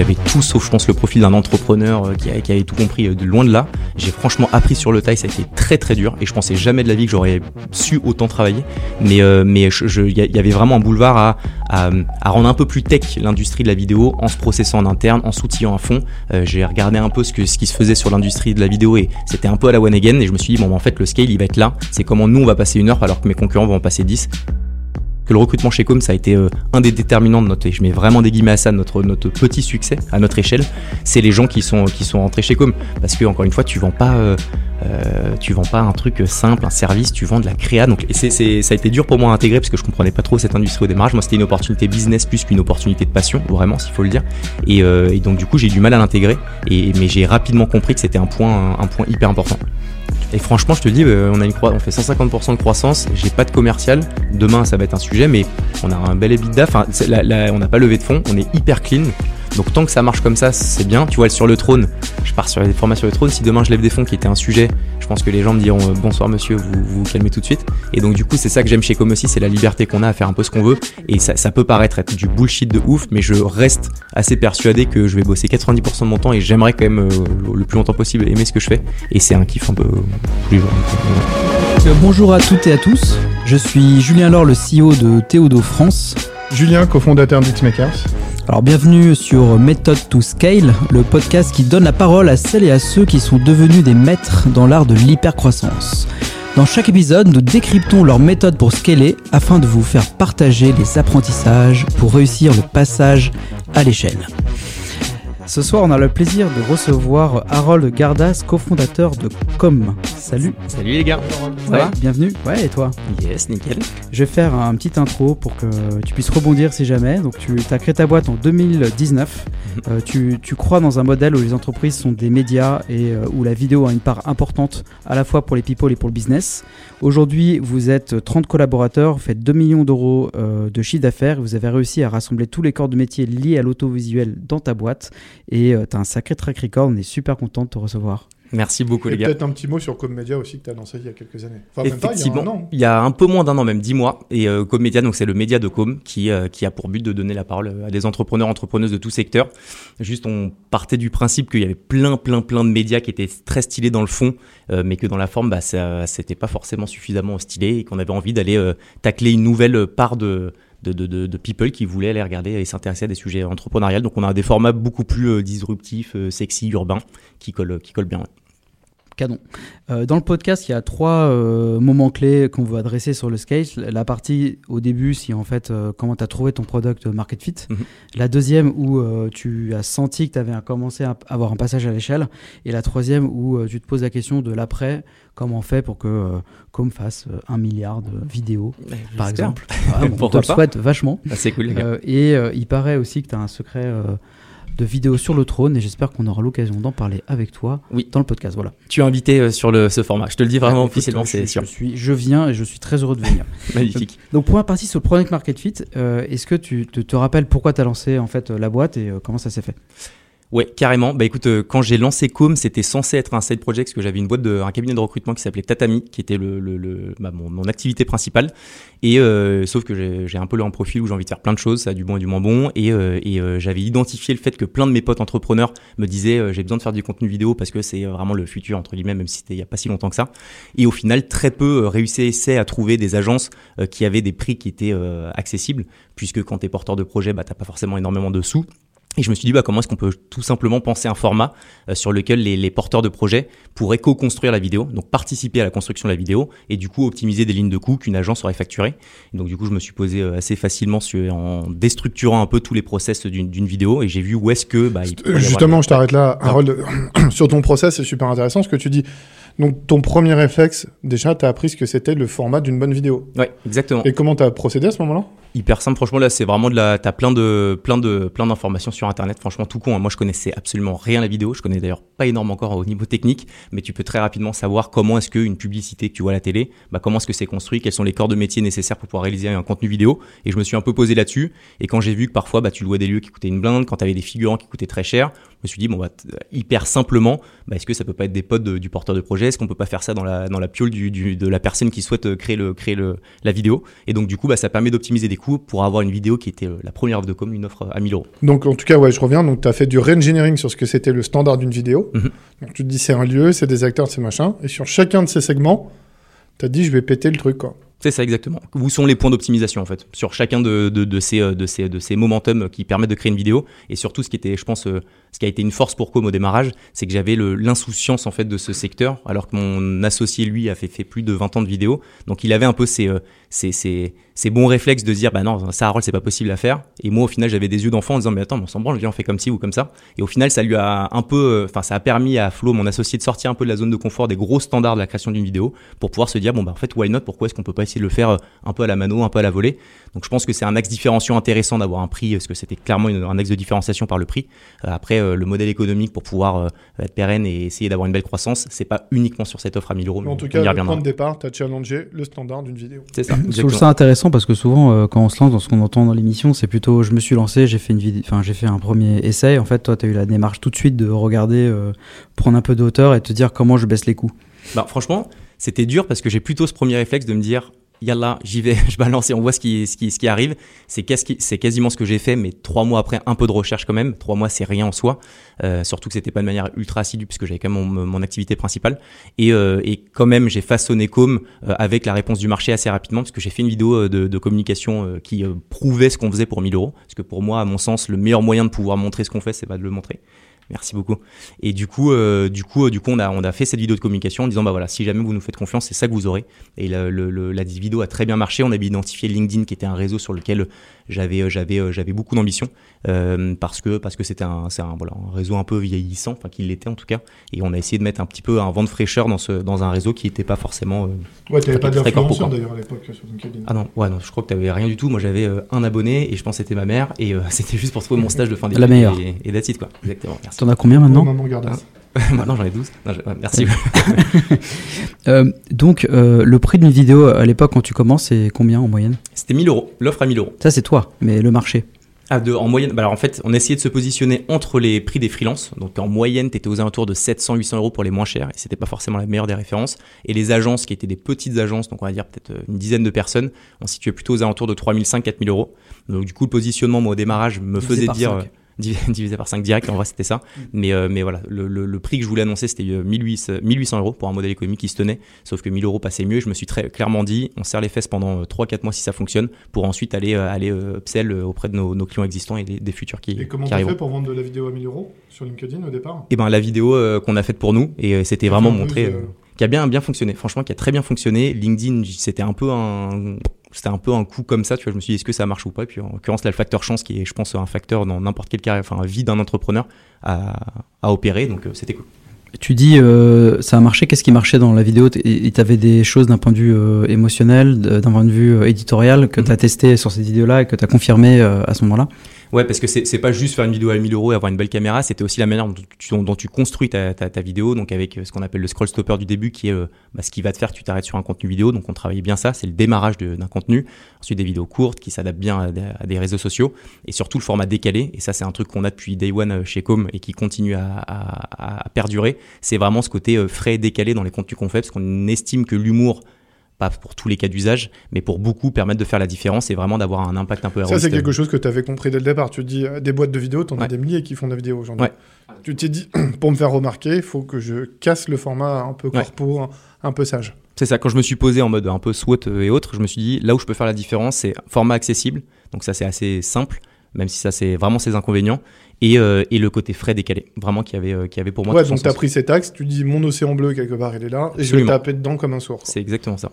j'avais tout sauf, je pense, le profil d'un entrepreneur euh, qui, avait tout compris de loin de là. J'ai franchement appris sur le taille, ça a été très très dur et je pensais jamais de la vie que j'aurais su autant travailler. Mais mais il y, avait vraiment un boulevard à, à, rendre un peu plus tech l'industrie de la vidéo en se processant en interne, en s'outillant à fond. J'ai regardé un peu ce, que, ce qui se faisait sur l'industrie de la vidéo et c'était un peu à la one again et je me suis dit bon en fait le scale il va être là. C'est comment nous on va passer une heure alors que mes concurrents vont en passer 10 le recrutement chez Com, ça a été euh, un des déterminants de notre, je mets vraiment des guillemets à ça, notre, notre petit succès à notre échelle, c'est les gens qui sont, qui sont rentrés chez Com. Parce que, encore une fois, tu vends pas, euh, euh, tu vends pas un truc simple, un service, tu vends de la créa. Donc, ça a été dur pour moi à intégrer parce que je comprenais pas trop cette industrie au démarrage. Moi, c'était une opportunité business plus qu'une opportunité de passion, vraiment, s'il faut le dire. Et, donc, du coup, j'ai eu du mal à l'intégrer. Mais j'ai rapidement compris que c'était un point, un point hyper important. Et franchement, je te dis, on a une on fait 150% de croissance. J'ai pas de commercial. Demain, ça va être un sujet, mais on a un bel EBITDA. Enfin, on n'a pas levé de fonds. On est hyper clean. Donc tant que ça marche comme ça, c'est bien. Tu vois, sur le trône, je pars sur les formations sur le trône. Si demain je lève des fonds qui étaient un sujet, je pense que les gens me diront euh, bonsoir monsieur, vous vous calmez tout de suite. Et donc du coup, c'est ça que j'aime chez Com aussi, c'est la liberté qu'on a à faire un peu ce qu'on veut. Et ça, ça, peut paraître être du bullshit de ouf, mais je reste assez persuadé que je vais bosser 90% de mon temps et j'aimerais quand même euh, le plus longtemps possible aimer ce que je fais. Et c'est un kiff un peu tous les jours. Euh, bonjour à toutes et à tous. Je suis Julien Laure, le CEO de Théodo France. Julien, cofondateur d'Xmakers. Alors bienvenue sur Method to Scale, le podcast qui donne la parole à celles et à ceux qui sont devenus des maîtres dans l'art de l'hypercroissance. Dans chaque épisode, nous décryptons leur méthode pour scaler afin de vous faire partager les apprentissages pour réussir le passage à l'échelle. Ce soir, on a le plaisir de recevoir Harold Gardas, cofondateur de Com. Salut. Salut les gars. Ça va Bienvenue. Ouais, et toi Yes, nickel. Je vais faire un petit intro pour que tu puisses rebondir si jamais. Donc, tu as créé ta boîte en 2019. Mhm. Euh, tu, tu, crois dans un modèle où les entreprises sont des médias et euh, où la vidéo a une part importante à la fois pour les people et pour le business. Aujourd'hui, vous êtes 30 collaborateurs, vous faites 2 millions d'euros euh, de chiffre d'affaires. Vous avez réussi à rassembler tous les corps de métier liés à l'autovisuel dans ta boîte et euh, tu as un sacré track record. On est super content de te recevoir. Merci beaucoup, les gars. Peut-être un petit mot sur Comedia aussi que tu as lancé il y a quelques années. Enfin, Effectivement, même pas, il, y a un, un peu moins d'un an, même 10 mois. Et euh, Comedia, donc c'est le média de Com qui, euh, qui a pour but de donner la parole à des entrepreneurs, entrepreneuses de tout secteur. Juste, on partait du principe qu'il y avait plein, plein, plein de médias qui étaient très stylés dans le fond, euh, mais que dans la forme, bah, ça, c'était pas forcément suffisamment stylé et qu'on avait envie d'aller euh, tacler une nouvelle part de de, people qui voulaient aller regarder et s'intéresser à des sujets entrepreneuriales. Donc on a des formats beaucoup plus euh, disruptifs, euh, sexy, urbains, qui collent, qui collent bien. Canon. Euh, dans le podcast, il y a trois moments clés qu'on veut adresser sur le scale. La partie au début, si en fait comment tu as trouvé ton product market fit. Mhm. La deuxième où tu as senti que tu avais commencé à avoir un passage à l'échelle. Et la troisième où tu te poses la question de l'après, comment on fait pour que euh, Com fasse euh, un milliard de vidéos, par exemple. Ah, on te le souhaite vachement. Ah, c'est cool. Euh, et il paraît aussi que tu as un secret de vidéos sur le trône et j'espère qu'on aura l'occasion d'en parler avec toi oui. dans le podcast. Voilà. Tu es invité sur le, ce format. Je te le dis vraiment officiellement, c'est sûr. Je, suis, je viens et je suis très heureux de venir. Magnifique. Donc pour la partie sur le Product Market Fit, est-ce que tu te, te, rappelles pourquoi tu as lancé en fait la boîte et comment ça s'est fait? Ouais, carrément. Bah écoute, euh, quand j'ai lancé Com, c'était censé être un side project parce que j'avais une boîte de, un cabinet de recrutement qui s'appelait Tatami, qui était le, le, le bah, mon, mon, activité principale. Et euh, sauf que j'ai un peu le en profil où j'ai envie de faire plein de choses, ça a du bon et du moins bon. Et, euh, et euh, j'avais identifié le fait que plein de mes potes entrepreneurs me disaient euh, j'ai besoin de faire du contenu vidéo parce que c'est vraiment le futur entre guillemets, même si c'était il y a pas si longtemps que ça. Et au final, très peu réussissaient à trouver des agences qui avaient des prix qui étaient accessibles, puisque quand tu es porteur de projet, bah t'as pas forcément énormément de sous. Et je me suis dit, bah, comment est-ce qu'on peut tout simplement penser un format euh, sur lequel les, les, porteurs de projets pourraient co-construire la vidéo, donc participer à la construction de la vidéo, et du coup optimiser des lignes de coûts qu'une agence aurait facturées. donc du coup, je me suis posé euh, assez facilement sur, en déstructurant un peu tous les process d'une vidéo, et j'ai vu où est-ce que... Bah, Justement, je t'arrête là, Harold. sur ton process, c'est super intéressant ce que tu dis. Donc, ton premier réflexe, déjà, tu as appris ce que c'était le format d'une bonne vidéo. Oui, exactement. Et comment tu as procédé à ce moment-là? Hyper simple, franchement, là, c'est vraiment de la. T'as plein de, plein de, plein d'informations sur Internet. Franchement, tout con. Hein. Moi, je connaissais absolument rien la vidéo. Je connais d'ailleurs pas énormément encore au niveau technique, mais tu peux très rapidement savoir comment est-ce qu'une publicité que tu vois à la télé, bah, comment est-ce que c'est construit, quels sont les corps de métier nécessaires pour pouvoir réaliser un contenu vidéo. Et je me suis un peu posé là-dessus. Et quand j'ai vu que parfois, bah, tu louais des lieux qui coûtaient une blinde, quand tu avais des figurants qui coûtaient très cher, je me suis dit, bon, bah, hyper simplement, bah, est-ce que ça peut pas être des potes du porteur de projet? Est-ce qu'on peut pas faire ça dans la, dans la piole de la personne qui souhaite euh, créer, le, créer le, la vidéo? Et donc, du coup, bah, ça permet d'optimiser des coûts pour avoir une vidéo qui était euh, la première offre de com, une offre à 1000 euros. Donc, en tout cas, ouais, je reviens. Donc, tu as fait du re-engineering sur ce que c'était le standard d'une vidéo. Mhm. Donc, tu te dis, c'est un lieu, c'est des acteurs, c'est machin. Et sur chacun de ces segments, tu as dit, je vais péter le truc, quoi. C'est ça exactement. Où sont les points d'optimisation en fait? Sur chacun de, de, de ces euh, de ces de ces momentum qui permettent de créer une vidéo et surtout ce qui était je pense euh, ce qui a été une force pour Com au démarrage, c'est que j'avais l'insouciance en fait de ce secteur alors que mon associé lui a fait plus de 20 ans de vidéo. Donc il avait un peu euh, ces, bons réflexes de dire bah non ça Harold c'est pas possible à faire. Et moi au final j'avais des yeux d'enfant en disant mais attends on s'en branle viens on fait comme ci ou comme ça. Et au final ça lui a un peu euh, enfin ça a permis à Flo mon associé de sortir un peu de la zone de confort des gros standards de la création d'une vidéo pour pouvoir se dire bon bah en fait why not? Pourquoi est-ce qu'on peut pas essayer de le faire euh, un peu à la mano un peu à la volée? Donc je pense que c'est un axe différenciant intéressant d'avoir un prix parce que c'était clairement un axe de différenciation par le prix. Après euh, le modèle économique pour pouvoir euh, être pérenne et essayer d'avoir une belle croissance c'est pas uniquement sur cette offre à 1000 euros Mais en tout cas, le point de départ, tu as challengé le standard d'une vidéo. c'est ça Je trouve ça intéressant parce que souvent, euh, quand on se lance dans ce qu'on entend dans l'émission, c'est plutôt je me suis lancé, j'ai fait une vidéo, enfin j'ai fait un premier essai. En fait, toi, tu as eu la démarche tout de suite de regarder, euh, prendre un peu de hauteur et te dire comment je baisse les coûts. Bah, franchement, c'était dur parce que j'ai plutôt ce premier réflexe de me dire Yallah, j'y vais, je balance et on voit ce qui, ce qui, ce qui arrive. C'est c'est quasiment ce que j'ai fait, mais trois mois après, un peu de recherche quand même. Trois mois, c'est rien en soi. Euh, surtout que c'était pas de manière ultra assidue puisque j'avais quand même mon, mon activité principale. Et, euh, et quand même, j'ai façonné Com euh, avec la réponse du marché assez rapidement parce que j'ai fait une vidéo euh, de, de communication euh, qui prouvait ce qu'on faisait pour 1000 euros. Parce que pour moi, à mon sens, le meilleur moyen de pouvoir montrer ce qu'on fait, c'est pas de le montrer. Merci beaucoup. Et du coup, euh, du coup, euh, du coup, on a, fait cette vidéo de communication en disant bah voilà, si jamais vous nous faites confiance, c'est ça que vous aurez. Et le- la vidéo a très bien marché. On avait identifié LinkedIn qui était un réseau sur lequel j'avais, euh, j'avais, euh, j'avais beaucoup d'ambition euh, parce que parce que c'était un, c'est un, voilà, un réseau un peu vieillissant, enfin qu'il l'était en tout cas. Et on a essayé de mettre un petit peu un vent de fraîcheur dans ce, dans un réseau qui n'était pas forcément. euh, Ouais, tu pas d'influenceur d'ailleurs à l'époque sur LinkedIn. Ah non, ouais, non, je crois que t'avais rien du tout. Moi, j'avais euh, un abonné et je pense que c'était ma mère et euh, c'était juste pour trouver mon stage de fin d'études. La meilleure. Et, et that's it, quoi. Exactement. Merci. T'en as combien Oh, maintenant gardasse. Maintenant j'en ai 12. Merci. Euh, donc euh, le prix d'une vidéo à l'époque quand tu commences, c'est combien en moyenne? C'était 1000 euros. L'offre à 1000 euros. Ça c'est toi, mais le marché ah, en moyenne, bah, alors en fait, on essayait de se positionner entre les prix des freelances. Donc en moyenne, tu étais aux alentours de 700-800 euros pour les moins chers, et c'était pas forcément la meilleure des références. Et les agences, qui étaient des petites agences, donc on va dire peut-être euh, une dizaine de personnes, on situait plutôt aux alentours de 3500-4000 euros. Donc du coup, le positionnement, moi au démarrage, me faisait dire. divisé par 5 direct, en vrai c'était ça. Mais, euh, mais voilà, le, le- le prix que je voulais annoncer c'était euh, 1800, 1800 euros pour un modèle économique qui se tenait. Sauf que 1000 euros passait mieux. Je me suis très clairement dit, on serre les fesses pendant 3-4 mois si ça fonctionne, pour ensuite aller, euh, aller euh, upsell euh, auprès de nos, nos clients existants et des, des futurs qui, Et comment qui arriveront. fait pour vendre de la vidéo à 1000 euros sur LinkedIn au départ? Et ben la vidéo euh, qu'on a faite pour nous et euh, c'était vraiment montré euh, euh, qui a bien bien fonctionné. Franchement, qui a très bien fonctionné. LinkedIn, c'était un peu un c'était un peu un coup comme ça, tu vois, je me suis dit est-ce que ça marche ou pas? Et puis en l'occurrence là le facteur chance qui est je pense un facteur dans n'importe quelle carrière enfin vie d'un entrepreneur à, à opérer donc euh, c'était cool. Tu dis euh, ça a marché, qu'est-ce qui marchait dans la vidéo? Tu avais des choses d'un point de vue euh, émotionnel, d'un point de vue euh, éditorial que Mhm. tu as testé sur cette vidéo-là et que tu as confirmé à ce moment-là? Ouais, parce que c'est pas juste faire une vidéo à 1000 euros et avoir une belle caméra, c'était aussi la manière dont tu, construis ta, vidéo, donc avec euh, ce qu'on appelle le scroll stopper du début, qui est euh, bah, ce qui va te faire tu t'arrêtes sur un contenu vidéo. Donc on travaillait bien ça, c'est le démarrage d'un contenu. Ensuite des vidéos courtes qui s'adaptent bien à des, réseaux sociaux et surtout le format décalé. Et ça c'est un truc qu'on a depuis day one euh, chez Com et qui continue à, perdurer. C'est vraiment ce côté frais et décalé dans les contenus qu'on fait, parce qu'on estime que l'humour pas pour tous les cas d'usage, mais pour beaucoup permettre de faire la différence et vraiment d'avoir un impact un peu Ça, c'est quelque chose que tu avais compris dès le départ. Tu dis, euh, des boîtes de vidéos, t'en as Ouais. des milliers qui font de la vidéo aujourd'hui. Ouais. Tu t'es dit, pour me faire remarquer, il faut que je casse le format un peu corpo, un, un peu sage. C'est ça, quand je me suis posé en mode un peu SWOT euh, et autres, je me suis dit là où je peux faire la différence, c'est format accessible, donc ça c'est assez simple, même si ça c'est vraiment ses inconvénients, et, euh, et le côté frais décalé, vraiment qui avait, euh, qui avait pour moi ouais, donc tu as pris cet axe, tu dis, mon océan bleu, quelque part, il est là, et je vais taper dedans comme un sourd. C'est exactement ça.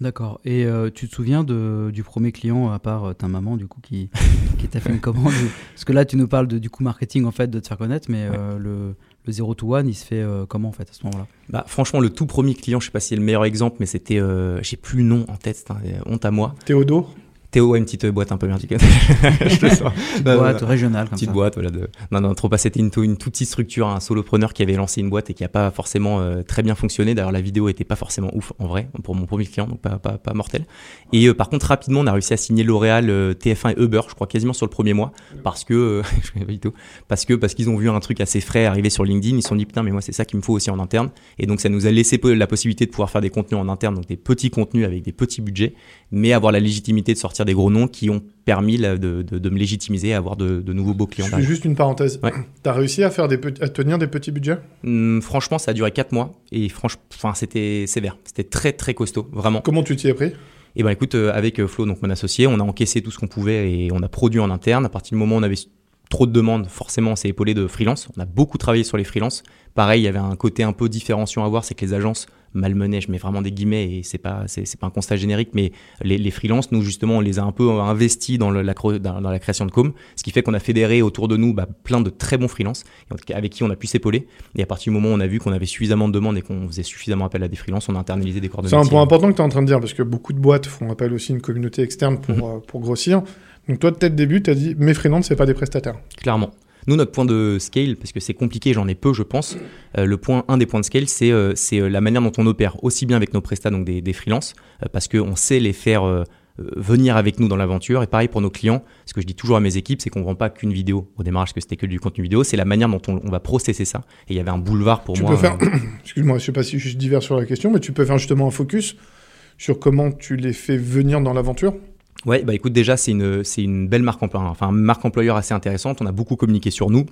D'accord. Et euh, tu te souviens de, du premier client, à part euh, ta maman, du coup, qui, qui t'a fait une commande Parce que là, tu nous parles de, du coup marketing, en fait, de te faire connaître, mais euh, le, le 0 to 1, il se fait euh, comment, en fait, à ce moment-là? Bah, franchement, le tout premier client, je sais pas si c'est le meilleur exemple, mais c'était, euh, j'ai plus le nom en tête, honte à moi. Théodore Théo, ouais, une petite euh, boîte un peu verticale. je te sens. Petite Non, non, boîte non. régionale, comme petite ça. boîte voilà de non non trop pas c'était une, une toute petite structure un solopreneur qui avait lancé une boîte et qui a pas forcément euh, très bien fonctionné d'ailleurs la vidéo était pas forcément ouf en vrai pour mon premier client donc pas pas, pas mortel et euh, par contre rapidement on a réussi à signer L'Oréal euh, TF1 et Uber je crois quasiment sur le premier mois parce que je connais pas du tout parce que parce qu'ils ont vu un truc assez frais arriver sur LinkedIn ils se sont dit putain mais moi c'est ça qu'il me faut aussi en interne et donc ça nous a laissé la possibilité de pouvoir faire des contenus en interne donc des petits contenus avec des petits budgets mais avoir la légitimité de sortir des gros noms qui ont permis de, de, de me légitimiser à avoir de, de nouveaux beaux clients. Je fais juste une parenthèse. Ouais. T'as réussi à faire des à tenir des petits budgets? Hum, franchement, ça a duré 4 mois et franchement, c'était sévère. C'était très très costaud, vraiment. Comment tu t'y es pris? Et ben écoute, euh, avec euh, Flo, donc mon associé, on a encaissé tout ce qu'on pouvait et on a produit en interne. À partir du moment où on avait trop de demandes, forcément, on s'est épaulé de freelance. On a beaucoup travaillé sur les freelances. Pareil, il y avait un côté un peu différenciant à voir, c'est que les agences malmenaient, je mets vraiment des guillemets et c'est pas c'est, c'est pas un constat générique, mais les, les freelances, nous justement, on les a un peu investis dans, le- la, cre- dans, dans la création de com, ce qui fait qu'on a fédéré autour de nous bah, plein de très bons freelances avec qui on a pu s'épauler. Et à partir du moment où on a vu qu'on avait suffisamment de demandes et qu'on faisait suffisamment appel à des freelances, on a internalisé des de C'est un point important que tu es en train de dire, parce que beaucoup de boîtes font appel aussi à une communauté externe pour, Mhm. euh, pour grossir. Donc toi, dès le début, tu as dit, mes freelances, c'est pas des prestataires. Clairement. Nous, notre point de scale, parce que c'est compliqué, j'en ai peu, je pense. euh, le point, un des points de scale, c'est euh, c'est, euh, la manière dont on opère, aussi bien avec nos prestats, donc des, des freelances, euh, parce qu'on sait les faire venir avec nous dans l'aventure. Et pareil pour nos clients, ce que je dis toujours à mes équipes, c'est qu'on ne vend pas qu'une vidéo au démarrage, parce que c'était que du contenu vidéo, c'est la manière dont on, on va processer ça. Et il y avait un boulevard pour tu moi. peux faire, euh, excuse-moi, je sais pas si je divers sur la question, mais tu peux faire justement un focus sur comment tu les fais venir dans l'aventure. Ouais, bah écoute, déjà, c'est une, c'est une belle marque employeur, enfin, marque employeur assez intéressante. On a beaucoup communiqué sur nous,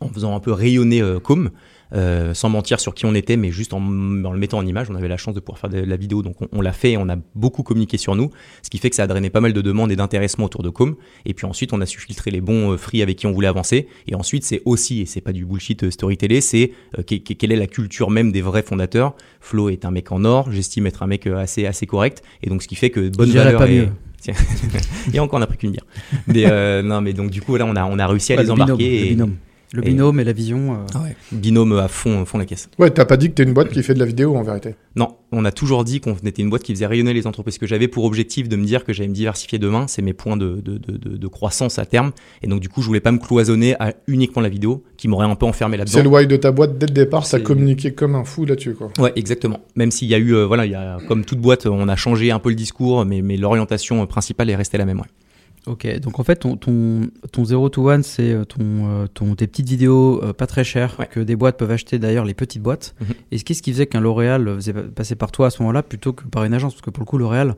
en faisant un peu rayonner euh, Com, euh, sans mentir sur qui on était, mais juste en, en le mettant en image. On avait la chance de pouvoir faire de la vidéo, donc on, on l'a fait et on a beaucoup communiqué sur nous, ce qui fait que ça a drainé pas mal de demandes et d'intéressement autour de Com. Et puis ensuite, on a su filtrer les bons euh, free avec qui on voulait avancer. Et ensuite, c'est aussi, et c'est pas du bullshit euh, storytelling, c'est que- que- quelle est la culture même des vrais fondateurs. Flo est un mec en or, j'estime être un mec assez, assez correct, et donc ce qui fait que bonne valeur pas et- mieux. Tiens. Et encore, on a pris qu'une bière. Mais euh, non, mais donc du coup, là, on a, on a réussi à Ouais, les le binôme, embarquer. le et- binôme. Le binôme et la vision. euh, Ah ouais. Binôme à fond, fond la caisse. Ouais, t'as pas dit que t'es une boîte qui fait de la vidéo en vérité. Non, on a toujours dit qu'on était une boîte qui faisait rayonner les entreprises. Que j'avais pour objectif de me dire que j'allais me diversifier demain, c'est mes points de, de, de, de- de croissance à terme. Et donc, du coup, je voulais pas me cloisonner à uniquement la vidéo, qui m'aurait un peu enfermé C'est le là-dedans. why de ta boîte dès le départ, C'est- communiqué comme un fou là-dessus, quoi. Ouais, exactement. Même s'il y a eu, euh, voilà, il y a, comme toute boîte, on a changé un peu le discours, mais, mais l'orientation principale est restée la même. Ouais. Ok, donc en fait, ton, ton, ton 0 to 1, c'est euh, ton, euh, ton, tes petites vidéos euh, pas très chères Ouais. que des boîtes peuvent acheter d'ailleurs, les petites boîtes. Mhm. Et ce qu'est-ce qui faisait qu'un L'Oréal faisait passer par toi à ce moment-là plutôt que par une agence? Parce que pour le coup, L'Oréal,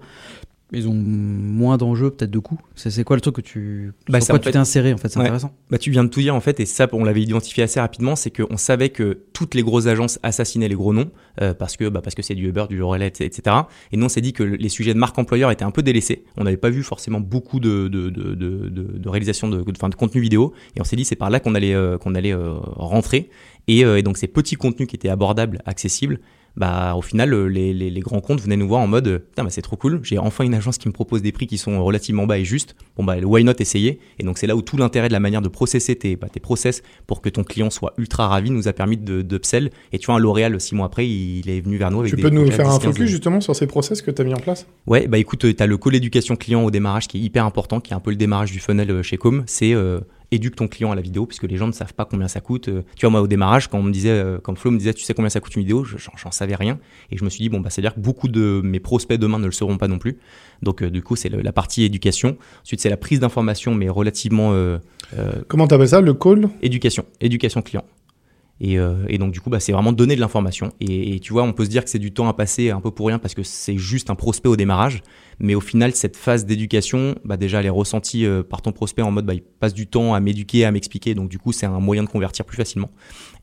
ils ont moins d'enjeux, peut-être de coûts. C'est quoi le truc que tu. Bah, sur quoi tu t'es inséré en fait? C'est Ouais. intéressant. Bah, tu viens de tout dire en fait, et ça, on l'avait identifié assez rapidement, c'est qu'on savait que toutes les grosses agences assassinaient les gros noms euh, parce que bah, parce que c'est du Uber, du Relais, etc. Et nous, on s'est dit que les sujets de marque employeur étaient un peu délaissés. On n'avait pas vu forcément beaucoup de de, de, de, réalisation de, enfin, de contenu vidéo, et on s'est dit c'est par là qu'on allait euh, qu'on allait euh, rentrer. Et, et donc ces petits contenus qui étaient abordables, accessibles. Bah, au final, euh, les, les, les grands comptes venaient nous voir en mode, euh, putain, bah, c'est trop cool. J'ai enfin une agence qui me propose des prix qui sont relativement bas et justes. Bon, bah, why not essayer? Et donc, c'est là où tout l'intérêt de la manière de processer tes, bah, tes process pour que ton client soit ultra ravi nous a permis de, d'upsell. Et tu vois, un L'Oréal, six mois après, il est venu vers nous avec Tu des peux nous faire un 10, 15. focus justement sur ces process que t'as mis en place? Ouais, bah écoute, tu as le call éducation client au démarrage qui est hyper important, qui est un peu le démarrage du funnel euh, chez Com. C'est euh, éduque ton client à la vidéo, puisque les gens ne savent pas combien ça coûte. Euh, Tu vois, moi au démarrage, quand on me disait, euh, quand Flo me disait, tu sais combien ça coûte une vidéo, je- j'en savais rien. Et je me suis dit, bon, bah c'est-à-dire que beaucoup de mes prospects demain ne le sauront pas non plus. Donc euh, du coup, c'est la partie éducation. Ensuite, c'est la prise d'information, mais relativement euh, euh, Comment t'appelles ça? Le call? Éducation, éducation client. Et, euh, et donc du coup, bah, c'est vraiment donner de l'information. Et, tu vois, on peut se dire que c'est du temps à passer un peu pour rien parce que c'est juste un prospect au démarrage. Mais au final, cette phase d'éducation, bah, déjà, elle est ressentie euh, par ton prospect en mode, bah, il passe du temps à m'éduquer, à m'expliquer. Donc du coup, c'est un moyen de convertir plus facilement.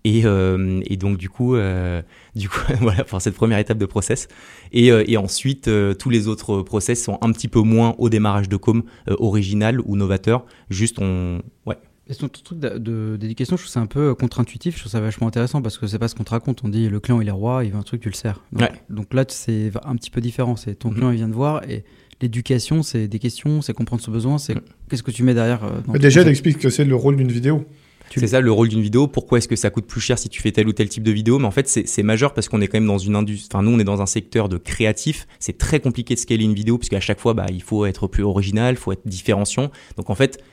Et, euh, donc du coup, du coup, voilà pour cette première étape de process. Et, ensuite, tous les autres process sont un petit peu moins au démarrage de com original ou novateur. Juste, on, ouais. Et ton truc de- d'éducation, je trouve ça un peu contre-intuitif. Je trouve ça vachement intéressant parce que c'est pas ce qu'on te raconte. On dit le client il est roi, il veut un truc, tu le sers. Donc, Ouais. donc là, c'est un petit peu différent. C'est ton Mhm. client il vient te voir et l'éducation, c'est des questions, c'est comprendre ce besoin, c'est Mhm. qu'est-ce que tu mets derrière. euh, dans Déjà, concept. explique que c'est le rôle d'une vidéo. Tu C'est ça le rôle d'une vidéo. Pourquoi est-ce que ça coûte plus cher si tu fais tel ou tel type de vidéo? Mais en fait, c'est c'est majeur parce qu'on est quand même dans une industrie. Enfin, nous, on est dans un secteur de créatif. C'est très compliqué de scaler une vidéo puisqu'à chaque fois, bah, il faut être plus original, il faut être différenciant. Donc, en fait,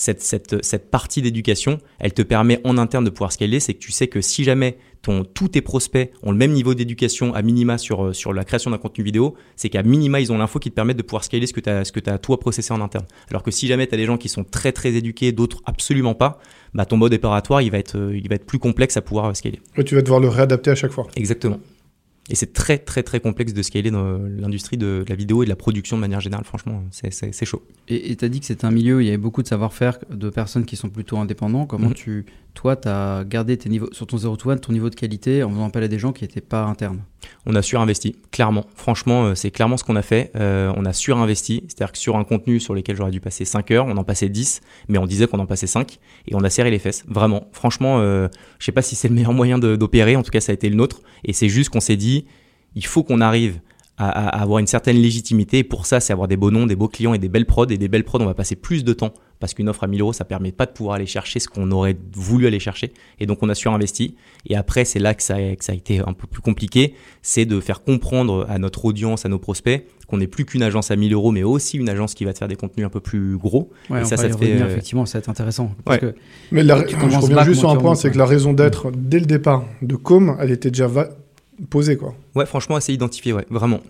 cette, cette, cette partie d'éducation, elle te permet en interne de pouvoir scaler. C'est que tu sais que si jamais ton, tous tes prospects ont le même niveau d'éducation à minima sur, euh, sur la création d'un contenu vidéo, c'est qu'à minima, ils ont l'info qui te permet de pouvoir scaler ce que tu as, ce que as toi processé en interne. Alors que si jamais tu as des gens qui sont très très éduqués, d'autres absolument pas, bah, ton mode opératoire, il va être, euh, il va être plus complexe à pouvoir euh, scaler. Et tu vas devoir le réadapter à chaque fois. Exactement. Et c'est très très très complexe de scaler dans l'industrie de la vidéo et de la production de manière générale. Franchement, c'est chaud. Et tu as dit que c'est un milieu où il y avait beaucoup de savoir-faire de personnes qui sont plutôt indépendants. Comment mhm. tu, toi, tu as gardé tes niveaux, sur ton 0 to 1 ton niveau de qualité en faisant appel à des gens qui n'étaient pas internes? On a surinvesti, clairement. Franchement, euh, c'est clairement ce qu'on a fait. Euh, on a surinvesti. C'est-à-dire que sur un contenu sur lequel j'aurais dû passer 5 heures, on en passait 10, mais on disait qu'on en passait 5 et on a serré les fesses. Vraiment. Franchement, euh, je sais pas si c'est le meilleur moyen d'opérer. En tout cas, ça a été le nôtre. Et c'est juste qu'on s'est dit, il faut qu'on arrive à, avoir une certaine légitimité. Et pour ça, c'est avoir des beaux noms, des beaux clients et des belles prods. Et des belles prods, on va passer plus de temps parce qu'une offre à 1000 euros, ça permet pas de pouvoir aller chercher ce qu'on aurait voulu aller chercher. Et donc, on a surinvesti. Et après, c'est là que ça, que ça a été un peu plus compliqué. C'est de faire comprendre à notre audience, à nos prospects, qu'on n'est plus qu'une agence à 1000 euros, mais aussi une agence qui va te faire des contenus un peu plus gros. et ça, ça te fait. Effectivement, ça va être intéressant. mais la, je reviens juste sur un point, c'est que la raison d'être dès le départ de Com, elle était déjà posé quoi. Ouais, franchement, assez identifié, ouais, vraiment.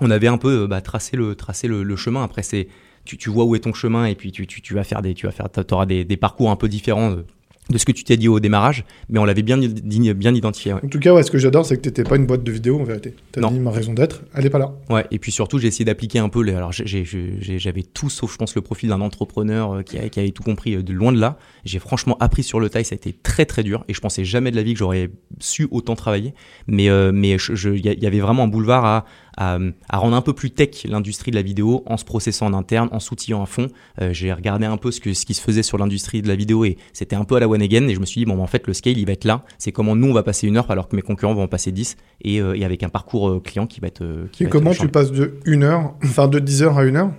On avait un peu euh, bah, tracé, le, tracé le, chemin. Après, c'est tu, tu, vois où est ton chemin et puis tu, tu, tu vas faire des, tu vas faire, auras des, des, parcours un peu différents euh, de ce que tu t'es dit au démarrage, mais on l'avait bien, bien identifié. En tout cas, ouais, ce que j'adore, c'est que tu n'étais pas une boîte de vidéo en vérité. Tu as dit ma raison d'être, elle n'est pas là. Ouais, et puis surtout, j'ai essayé d'appliquer un peu. Les, alors, j'avais tout sauf, je pense, le profil d'un entrepreneur euh, qui, qui, avait tout compris euh, de loin de là. J'ai franchement appris sur le taille, ça a été très très dur, et je pensais jamais de la vie que j'aurais su autant travailler. Mais euh, mais il y, avait vraiment un boulevard à, à, rendre un peu plus tech l'industrie de la vidéo en se processant en interne, en s'outillant à fond. j'ai regardé un peu ce, que, ce qui se faisait sur l'industrie de la vidéo et c'était un peu à la one again. Et je me suis dit, bon, en fait, le scale, il va être là. C'est comment nous, on va passer une heure alors que mes concurrents vont en passer 10 et, et avec un parcours client qui va être. et comment tu passes de une heure, enfin de 10 heures à une heure?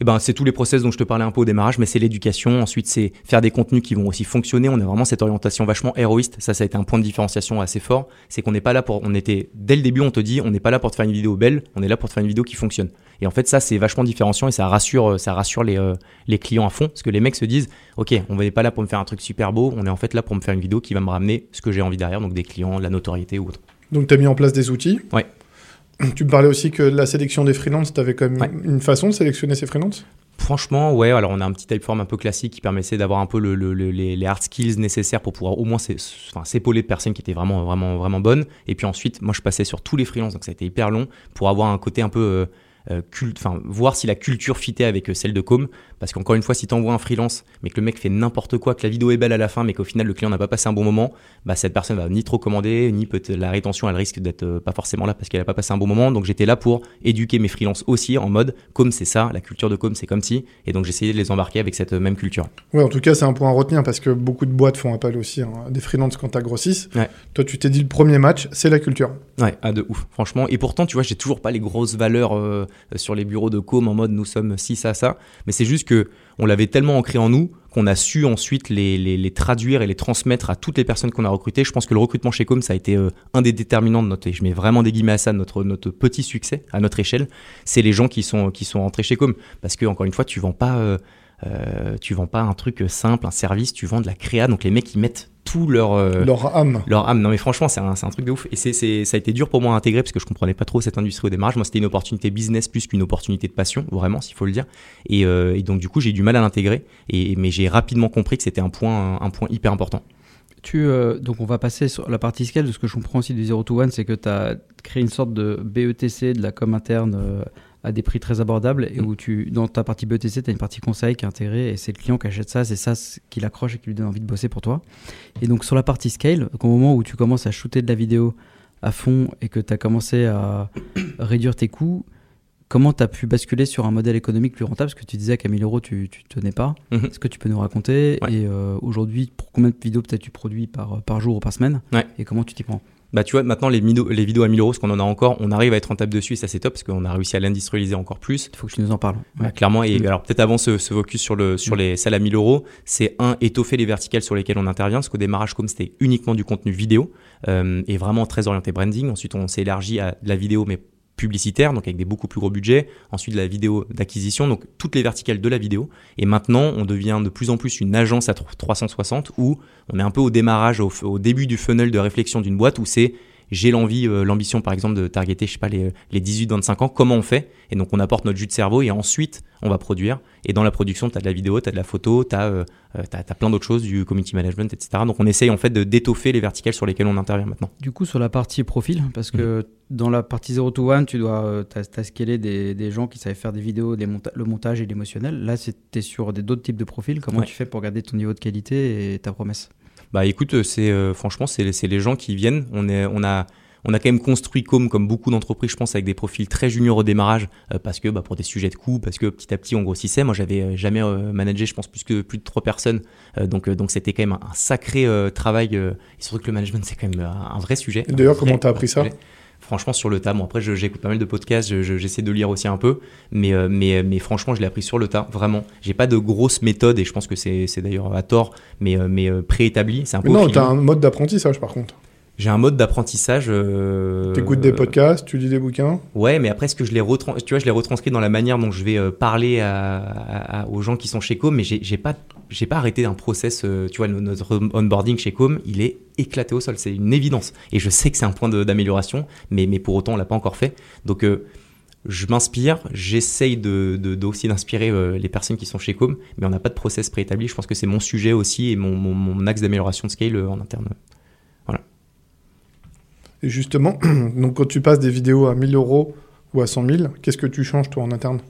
Eh ben, c'est tous les process dont je te parlais un peu au démarrage, mais c'est l'éducation. Ensuite, c'est faire des contenus qui vont aussi fonctionner. On a vraiment cette orientation vachement héroïste. Ça, ça a été un point de différenciation assez fort. C'est qu'on n'est pas là pour, on était, dès le début, on te dit, on n'est pas là pour te faire une vidéo belle, on est là pour te faire une vidéo qui fonctionne. Et en fait, ça, c'est vachement différenciant et ça rassure, ça rassure les, euh, les clients à fond. Parce que les mecs se disent, OK, on n'est pas là pour me faire un truc super beau, on est en fait là pour me faire une vidéo qui va me ramener ce que j'ai envie derrière, donc des clients, de la notoriété ou autre. Donc, tu as mis en place des outils. Ouais. Tu me parlais aussi que la sélection des freelances, tu avais quand même une façon de sélectionner ces freelances? Franchement, ouais, alors on a un petit typeform un peu classique qui permettait d'avoir un peu le, les, hard skills nécessaires pour pouvoir au moins s'épauler de personnes qui étaient vraiment, vraiment, vraiment bonnes. Et puis ensuite, moi je passais sur tous les freelances, donc ça a été hyper long pour avoir un côté un peu. Euh, euh, enfin, voir si la culture fitait avec euh, celle de Com. Parce qu'encore une fois, si tu envoies un freelance, mais que le mec fait n'importe quoi, que la vidéo est belle à la fin, mais qu'au final le client n'a pas passé un bon moment, bah cette personne va ni trop commander, ni peut la rétention, elle risque d'être euh, pas forcément là parce qu'elle n'a pas passé un bon moment. Donc j'étais là pour éduquer mes freelances aussi en mode Com, c'est ça, la culture de Com, c'est comme si. Et donc j'essayais de les embarquer avec cette même culture. Ouais, en tout cas, c'est un point à retenir parce que beaucoup de boîtes font appel aussi à des freelances quand tu grossissent. Toi, tu t'es dit le premier match, c'est la culture. Ouais, ah, de ouf, franchement. Et pourtant, tu vois, j'ai toujours pas les grosses valeurs sur les bureaux de com en mode nous sommes ci, ça, ça. Mais c'est juste que on l'avait tellement ancré en nous qu'on a su ensuite les, traduire et les transmettre à toutes les personnes qu'on a recrutées. Je pense que le recrutement chez Com, ça a été euh, un des déterminants de notre, je mets vraiment des guillemets à ça, notre, notre petit succès à notre échelle. C'est les gens qui sont, qui sont entrés chez Com. Parce que, encore une fois, tu vends pas, euh, euh, tu vends pas un truc simple, un service, tu vends de la créa. Donc les mecs, ils mettent tout leur euh, leur âme. Leur âme. Non mais franchement, c'est un, un, truc de ouf. Et c'est, ça a été dur pour moi à intégrer parce que je comprenais pas trop cette industrie au démarrage. Moi, c'était une opportunité business plus qu'une opportunité de passion, vraiment, s'il faut le dire. Et, euh, et donc du coup, j'ai eu du mal à l'intégrer. Et mais j'ai rapidement compris que c'était un point un, point hyper important. Tu, euh, donc on va passer sur la partie scale. De ce que je comprends aussi du 0 to 1, c'est que tu as créé une sorte de BETC, de la com interne à des prix très abordables et mm. où tu, dans ta partie BTC, tu as une partie conseil qui est intégrée et c'est le client qui achète ça, c'est ça qui l'accroche et qui lui donne envie de bosser pour toi. Et donc sur la partie scale, au moment où tu commences à shooter de la vidéo à fond et que tu as commencé à réduire tes coûts, comment tu as pu basculer sur un modèle économique plus rentable? Parce que tu disais qu'à 1000 euros, tu ne tenais pas. Mm-hmm. Est-ce que tu peux nous raconter? Et euh, aujourd'hui, pour combien de vidéos peut-être tu produis par, par jour ou par semaine? Et comment tu t'y prends? Bah tu vois maintenant les, les vidéos à 1000 euros ce qu'on en a encore on arrive à être rentable dessus et ça c'est top parce qu'on a réussi à l'industrialiser encore plus il faut que tu nous en parles bah, clairement et mm. alors peut-être avant ce, ce, focus sur le sur mm. les salles à 1000 euros c'est un étoffer les verticales sur lesquelles on intervient parce qu'au démarrage comme c'était uniquement du contenu vidéo euh, et vraiment très orienté branding ensuite on s'est élargi à de la vidéo mais publicitaire, donc avec des beaucoup plus gros budgets, ensuite la vidéo d'acquisition, donc toutes les verticales de la vidéo. Et maintenant, on devient de plus en plus une agence à 360 où on est un peu au démarrage, au, début du funnel de réflexion d'une boîte où c'est j'ai l'envie, euh, l'ambition par exemple de targeter, je sais pas, les, les 18-25 ans, comment on fait? Et donc on apporte notre jus de cerveau et ensuite on va produire. Et dans la production, tu as de la vidéo, tu as de la photo, tu as, as, plein d'autres choses, du community management, etc. Donc on essaye en fait de d'étoffer les verticales sur lesquelles on intervient maintenant. Du coup, sur la partie profil, parce que mm-hmm. dans la partie 0 to 1, tu dois, euh, as, scalé des, des, gens qui savaient faire des vidéos, des le montage et l'émotionnel. Là, c'était sur d'autres types de profils. Comment tu fais pour garder ton niveau de qualité et ta promesse? Bah écoute, c'est euh, franchement, c'est les gens qui viennent. On, est, on a on a quand même construit comme, comme beaucoup d'entreprises, je pense, avec des profils très juniors au démarrage, euh, parce que bah, pour des sujets de coût, parce que petit à petit on grossissait. Moi, j'avais euh, jamais euh, managé, je pense, plus que plus de trois personnes. donc, donc c'était quand même un, sacré travail. et surtout que le management, c'est quand même un, vrai sujet. D'ailleurs, comment tu as appris ça? Franchement sur le tas. Bon après j'écoute pas mal de podcasts, j'essaie de lire aussi un peu, mais mais mais franchement je l'ai appris sur le tas, vraiment. J'ai pas de grosses méthodes et je pense que c'est d'ailleurs à tort, mais mais préétabli. C'est un peu. non, t'as un mode d'apprentissage par contre. J'ai un mode d'apprentissage. Euh, T'écoutes des podcasts, tu lis des bouquins. Ouais, mais après, ce que je les retrans... tu vois, je les retranscris dans la manière dont je vais euh, parler à, aux gens qui sont chez Com, mais j'ai pas, j'ai pas arrêté un process. Euh, tu vois, notre onboarding chez Com, il est éclaté au sol, c'est une évidence. Et je sais que c'est un point d'amélioration, mais, mais pour autant, on l'a pas encore fait. Donc euh, je m'inspire, j'essaye de, de, aussi d'inspirer les personnes qui sont chez Com, mais on n'a pas de process préétabli. Je pense que c'est mon sujet aussi et mon, mon, mon axe d'amélioration de scale en interne. Justement, donc quand tu passes des vidéos à 1000 euros ou à 100 000, qu'est-ce que tu changes toi en interne?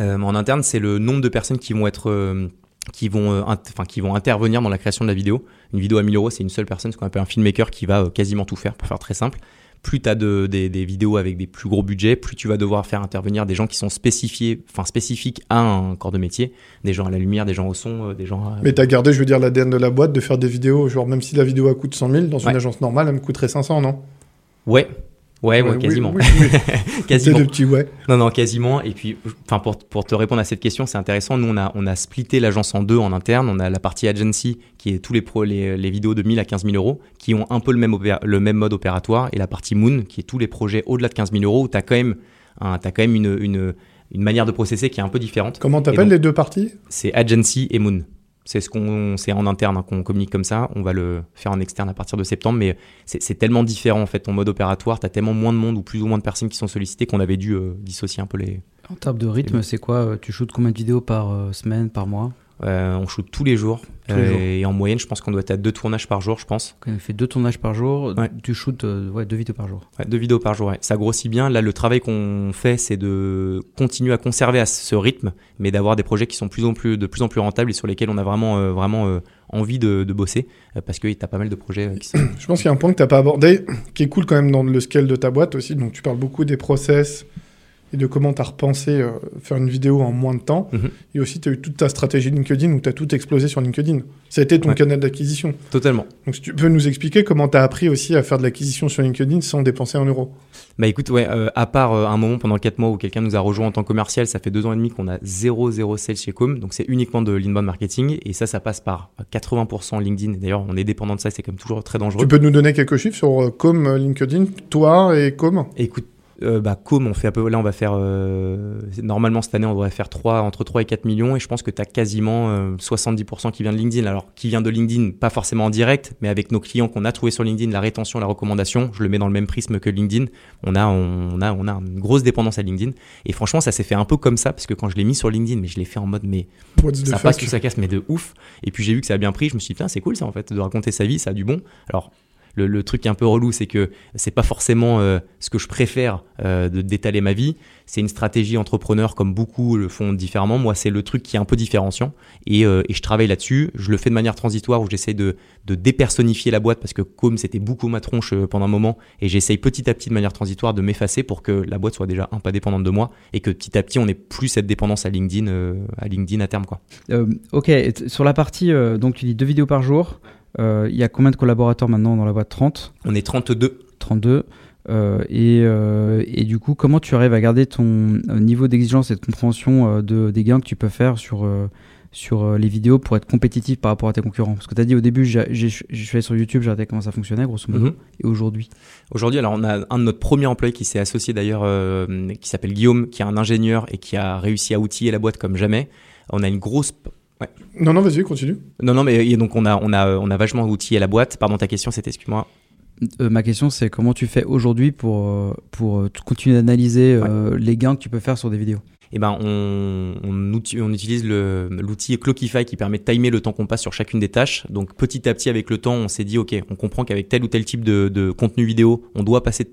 Euh, En interne, c'est le nombre de personnes qui vont être euh, qui vont, euh, qui vont intervenir dans la création de la vidéo. Une vidéo à 1000 euros, c'est une seule personne, ce qu'on appelle un filmmaker qui va quasiment tout faire, pour faire très simple plus tu as de, des, des, vidéos avec des plus gros budgets, plus tu vas devoir faire intervenir des gens qui sont spécifiés, enfin spécifiques à un corps de métier, des gens à la lumière, des gens au son, euh, des gens. À... Mais tu as gardé, je veux dire, l'ADN de la boîte de faire des vidéos, genre même si la vidéo coûte 100 000, dans une agence normale, elle me coûterait 500, non? Ouais, Ouais, ouais, quasiment. quasiment. le petit ouais. Non, non, quasiment. Et puis, enfin, pour, pour te répondre à cette question, c'est intéressant. Nous, on a, on a splitté l'agence en deux en interne. On a la partie agency, qui est tous les, pro, les, les vidéos de 1000 à 15 000 euros, qui ont un peu le même, le même mode opératoire. Et la partie moon, qui est tous les projets au-delà de 15 000 euros, où tu as quand même, as quand même une, une, une manière de processer qui est un peu différente. Comment t'appelles les deux parties? C'est agency et moon. C'est ce qu'on, c'est en interne hein, qu'on communique comme ça. On va le faire en externe à partir de septembre, mais c'est tellement différent en fait ton mode opératoire. tu as tellement moins de monde ou plus ou moins de personnes qui sont sollicitées qu'on avait dû euh, dissocier un peu les. En termes de rythme, c'est quoi euh, Tu shootes combien de vidéos par euh, semaine, par mois? Euh, on shoot tous les jours. Euh, et en moyenne, je pense qu'on doit être à deux tournages par jour, je pense. on fait deux tournages par jour. Tu shootes euh, ouais, deux vidéos par jour. deux vidéos par jour, Ça grossit bien. Là, le travail qu'on fait, c'est de continuer à conserver à ce rythme, mais d'avoir des projets qui sont plus en plus, de plus en plus rentables et sur lesquels on a vraiment, vraiment envie de, bosser. parce que tu as pas mal de projets qui sont... Je pense qu'il y a un point que tu n'as pas abordé, qui est cool quand même dans le scale de ta boîte aussi. Donc, tu parles beaucoup des process et de comment tu as repensé euh, faire une vidéo en moins de temps. Mhm. Et aussi, tu as eu toute ta stratégie LinkedIn où tu as tout explosé sur LinkedIn. Ça a été ton canal d'acquisition. Totalement. Donc, si tu peux nous expliquer comment tu as appris aussi à faire de l'acquisition sur LinkedIn sans dépenser un euro. Bah écoute, ouais, euh, à part euh, un moment pendant 4 mois où quelqu'un nous a rejoint en tant que commercial, ça fait 2 ans et demi qu'on a 0, 0 sales chez Com. Donc, c'est uniquement de l'inbound marketing. Et ça, ça passe par 80% LinkedIn. D'ailleurs, on est dépendant de ça, c'est quand même toujours très dangereux. Tu peux nous donner quelques chiffres sur Com, LinkedIn, toi et Com? Écoute, euh, bah, Com, on fait un peu, là, on va faire, euh, normalement cette année, on devrait faire 3, entre 3 et 4 millions, et je pense que tu as quasiment 70% euh, qui vient de LinkedIn. Alors, qui vient de LinkedIn, pas forcément en direct, mais avec nos clients qu'on a trouvés sur LinkedIn, la rétention, la recommandation, je le mets dans le même prisme que LinkedIn. On a, on a, on a une grosse dépendance à LinkedIn. Et franchement, ça s'est fait un peu comme ça, parce que quand je l'ai mis sur LinkedIn, mais je l'ai fait en mode, mais ça passe ou ça casse, mais de ouf. Et puis j'ai vu que ça a bien pris, je me suis dit, putain, c'est cool ça en fait, de raconter sa vie, ça a du bon. Alors, le, le, truc un peu relou, c'est que c'est pas forcément euh, ce que je préfère euh, d'étaler ma vie. C'est une stratégie entrepreneur comme beaucoup le font différemment. Moi, c'est le truc qui est un peu différenciant et, euh, et je travaille là-dessus. Je le fais de manière transitoire où j'essaie de, de dépersonnifier la boîte parce que comme c'était beaucoup ma tronche pendant un moment et j'essaye petit à petit de manière transitoire de m'effacer pour que la boîte soit déjà un pas dépendante de moi et que petit à petit on ait plus cette dépendance à LinkedIn à LinkedIn à terme quoi. ok, sur la partie donc tu dis deux vidéos par jour. Euh, il y a combien de collaborateurs maintenant dans la boîte? 30 On est 32. 32. Euh, et, euh, et, du coup, comment tu arrives à garder ton niveau d'exigence et de compréhension de, des gains que tu peux faire sur, sur les vidéos pour être compétitif par rapport à tes concurrents? Parce que tu as dit au début, je suis allé sur YouTube, j'ai regardé comment ça fonctionnait, grosso modo. Mhm. Et aujourd'hui? Aujourd'hui, alors on a un de notre premiers employés qui s'est associé d'ailleurs, qui s'appelle Guillaume, qui est un ingénieur et qui a réussi à outiller la boîte comme jamais. On a une grosse non, non, vas-y, continue. Non, non, mais donc on a, on a, on a vachement outillé la boîte. Pardon, ta question, c'était, excuse-moi. Euh, ma question, c'est comment tu fais aujourd'hui pour, euh, pour euh, continuer d'analyser les gains que tu peux faire sur des vidéos? Eh ben, on, on, on utilise l'outil Clockify qui permet de timer le temps qu'on passe sur chacune des tâches. Donc petit à petit, avec le temps, on s'est dit, OK, on comprend qu'avec tel ou tel type de, de contenu vidéo, on doit passer